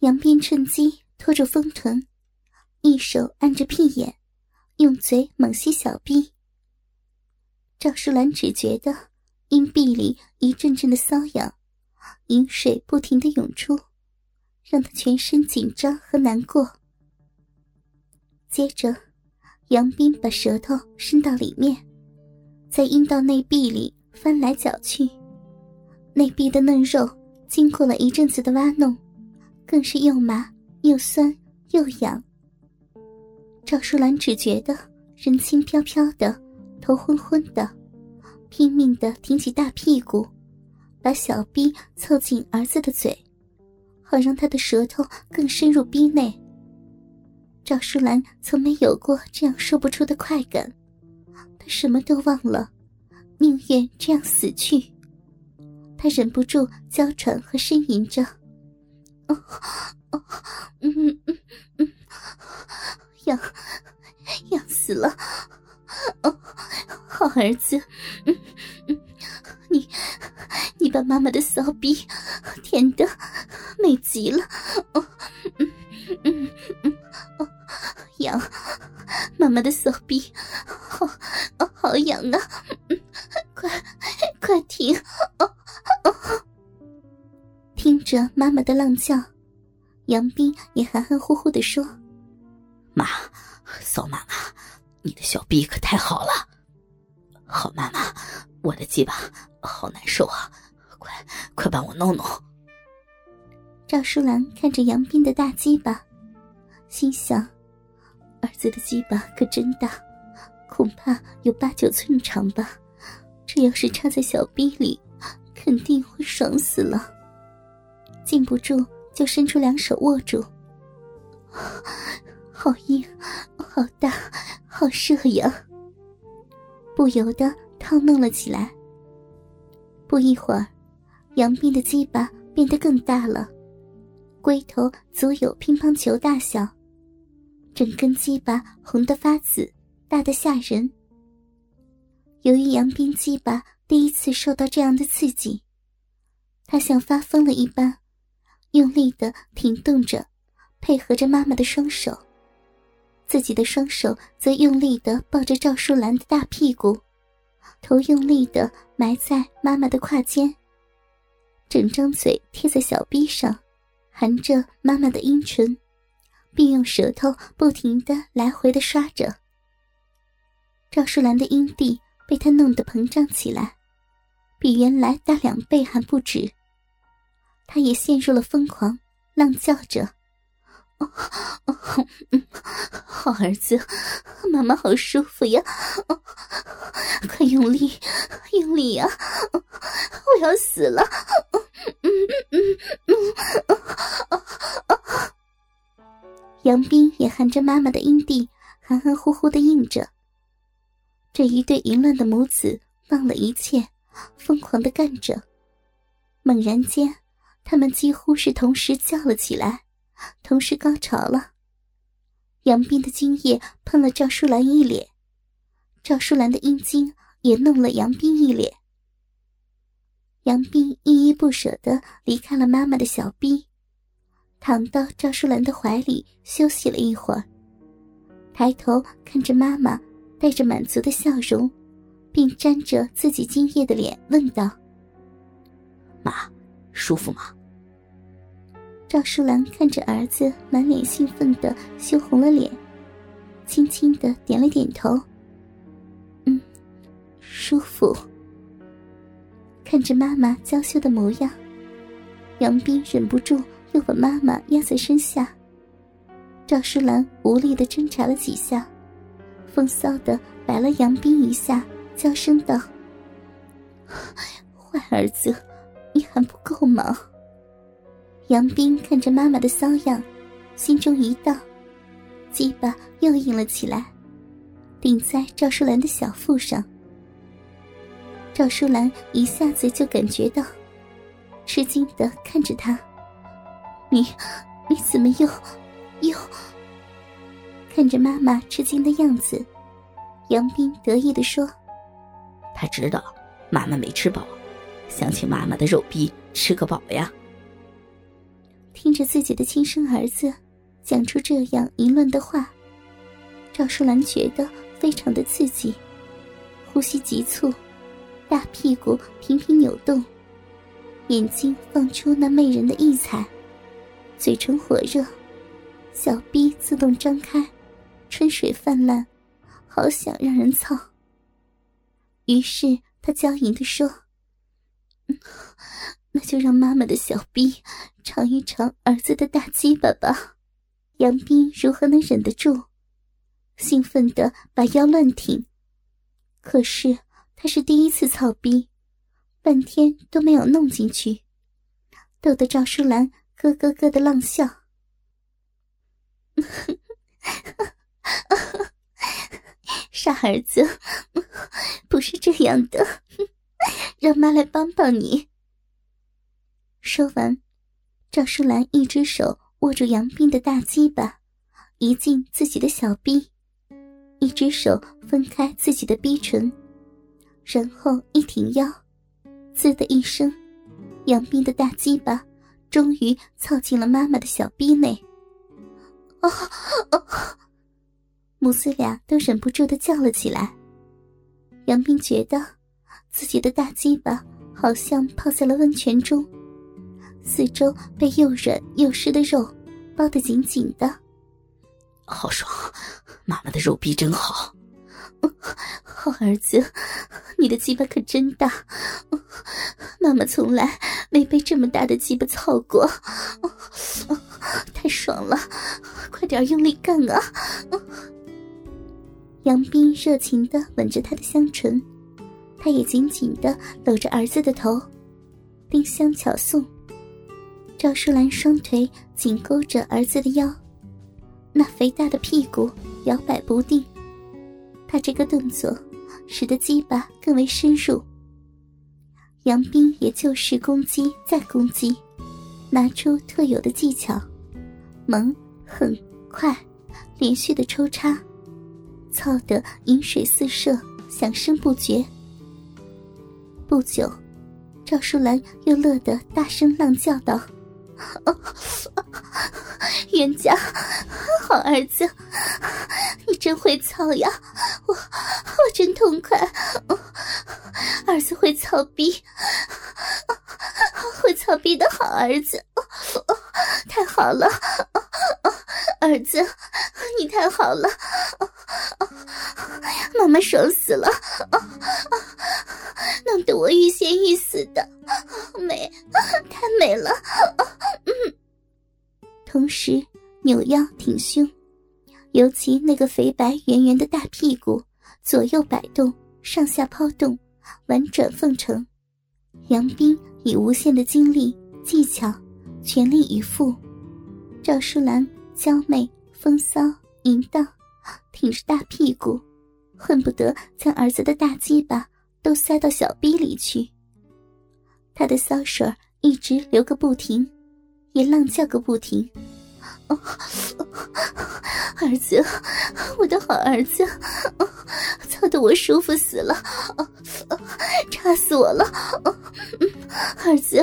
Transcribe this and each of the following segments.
杨斌趁机拖住丰臀，一手按着屁眼，用嘴猛吸小臂。赵淑兰只觉得阴壁里一阵阵的瘙痒，饮水不停的涌出，让她全身紧张和难过。接着，杨斌把舌头伸到里面，在阴道内壁里翻来搅去，内壁的嫩肉经过了一阵子的挖弄。更是又麻又酸又痒。赵淑兰只觉得人轻飘飘的，头昏昏的，拼命的挺起大屁股，把小逼凑近儿子的嘴，好让他的舌头更深入逼内。赵淑兰从没有过这样说不出的快感，她什么都忘了，宁愿这样死去。她忍不住娇喘和呻吟着。哦 哦，嗯嗯嗯，痒痒死了！哦，好儿子，嗯嗯，你你把妈妈的骚逼舔的美极了！哦，嗯嗯嗯，哦，痒，妈妈的骚逼，好哦好痒啊！嗯，快快停！着妈妈的浪叫，杨斌也含含糊糊的说：“妈，骚妈妈，你的小臂可太好了。好妈妈，我的鸡巴好难受啊，快快帮我弄弄。”赵淑兰看着杨斌的大鸡巴，心想：儿子的鸡巴可真大，恐怕有八九寸长吧。这要是插在小臂里，肯定会爽死了。禁不住就伸出两手握住，好硬，好大，好射呀！不由得套弄了起来。不一会儿，杨斌的鸡巴变得更大了，龟头足有乒乓球大小，整根鸡巴红得发紫，大得吓人。由于杨斌鸡巴第一次受到这样的刺激，他像发疯了一般。用力的挺动着，配合着妈妈的双手，自己的双手则用力的抱着赵淑兰的大屁股，头用力的埋在妈妈的胯间，整张嘴贴在小臂上，含着妈妈的阴唇，并用舌头不停的来回的刷着。赵淑兰的阴蒂被他弄得膨胀起来，比原来大两倍还不止。他也陷入了疯狂，浪叫着：“哦，好儿子，妈妈好舒服呀！快用力，用力呀！我要死了！”杨斌也含着妈妈的阴蒂，含含糊糊的应着。这一对淫乱的母子忘了一切，疯狂的干着。猛然间。他们几乎是同时叫了起来，同时高潮了。杨斌的精液喷了赵淑兰一脸，赵淑兰的阴茎也弄了杨斌一脸。杨斌依依不舍的离开了妈妈的小臂，躺到赵淑兰的怀里休息了一会儿，抬头看着妈妈带着满足的笑容，并沾着自己精液的脸问道：“妈，舒服吗？”赵淑兰看着儿子满脸兴奋的羞红了脸，轻轻的点了点头。嗯，舒服。看着妈妈娇羞的模样，杨斌忍不住又把妈妈压在身下。赵淑兰无力的挣扎了几下，风骚的白了杨斌一下，娇声道：“ 坏儿子，你还不够吗？”杨斌看着妈妈的骚样，心中一荡，鸡巴又硬了起来，顶在赵淑兰的小腹上。赵淑兰一下子就感觉到，吃惊的看着他：“你，你怎么又，又？”看着妈妈吃惊的样子，杨斌得意的说：“他知道妈妈没吃饱，想请妈妈的肉逼吃个饱呀。”听着自己的亲生儿子讲出这样淫乱的话，赵淑兰觉得非常的刺激，呼吸急促，大屁股频频扭动，眼睛放出那媚人的异彩，嘴唇火热，小臂自动张开，春水泛滥，好想让人操。于是他娇吟的说：“ 那就让妈妈的小逼尝一尝儿子的大鸡巴吧。”杨斌如何能忍得住？兴奋的把腰乱挺。可是他是第一次操逼，半天都没有弄进去，逗得赵淑兰咯咯咯的浪笑。傻儿子，不是这样的，让妈来帮帮你。说完，赵淑兰一只手握住杨斌的大鸡巴，移进自己的小臂，一只手分开自己的逼唇，然后一挺腰，滋的一声，杨斌的大鸡巴终于凑进了妈妈的小臂内。啊啊！母子俩都忍不住的叫了起来。杨斌觉得自己的大鸡巴好像泡在了温泉中，四周被又软又湿的肉包得紧紧的，好爽！妈妈的肉壁真好，好儿子，你的鸡巴可真大，妈妈从来没被这么大的鸡巴操过，太爽了！快点用力干啊！杨斌热情的吻着她的香唇，他也紧紧的搂着儿子的头，丁香巧送。赵淑兰双腿紧勾着儿子的腰，那肥大的屁股摇摆不定。他这个动作使得鸡巴更为深入。杨斌也就是攻击再攻击，拿出特有的技巧，猛、狠、快，连续的抽插。操得饮水四射，响声不绝。不久，赵淑兰又乐得大声浪叫道：“ 冤家，好儿子，你真会操呀！我我真痛快，儿子会操逼，会操逼的好儿子，太好了，儿子，你太好了。”妈妈爽死了，弄得我欲仙欲死的，美，太美了。扭腰挺胸，尤其那个肥白圆圆的大屁股左右摆动，上下抛动，婉转奉承。杨斌以无限的精力、技巧，全力以赴。赵淑兰娇媚、风骚、淫荡。挺着大屁股，恨不得将儿子的大鸡巴都塞到小逼里去。他的骚水一直流个不停，也浪叫个不停。儿子，我的好儿子，操得我舒服死了，插死我了，儿子，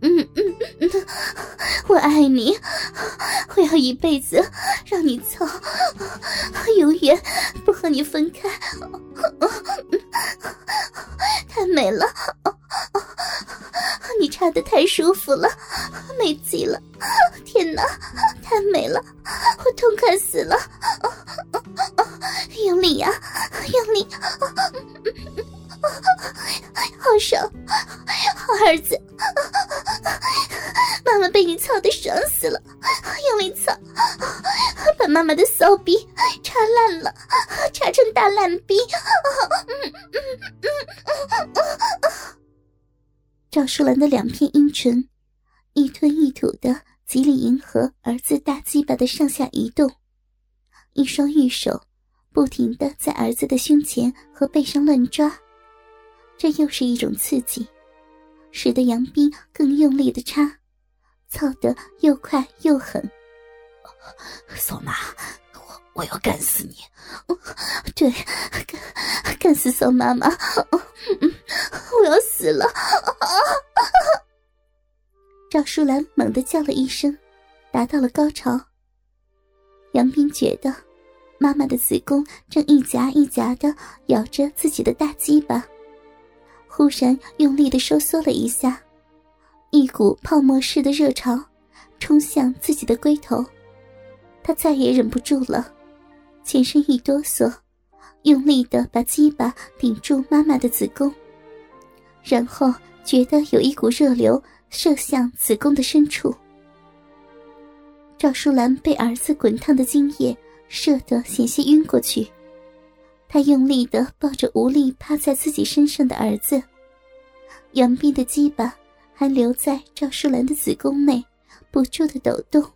嗯嗯嗯，我爱你，我要一辈子让你操，永远不和你分开，太美了，你插的太舒服了，美极了，天哪！太美了，我痛快死了！用力呀，用力！好爽，好儿子！妈妈被你操的爽死了，用力操，把妈妈的骚逼插烂了，插成大烂逼！赵淑兰的两片阴唇，一吞一吐的。极力迎合儿子大鸡巴的上下移动，一双玉手不停的在儿子的胸前和背上乱抓，这又是一种刺激，使得杨斌更用力的插，操得又快又狠。嫂妈，我我要干死你！对，干干死嫂妈妈！我要死了！赵淑兰猛地叫了一声，达到了高潮。杨斌觉得妈妈的子宫正一夹一夹的咬着自己的大鸡巴，忽然用力的收缩了一下，一股泡沫似的热潮冲向自己的龟头，他再也忍不住了，全身一哆嗦，用力的把鸡巴顶住妈妈的子宫，然后觉得有一股热流。射向子宫的深处，赵淑兰被儿子滚烫的精液射得险些晕过去。她用力的抱着无力趴在自己身上的儿子，杨斌的鸡巴还留在赵淑兰的子宫内，不住的抖动。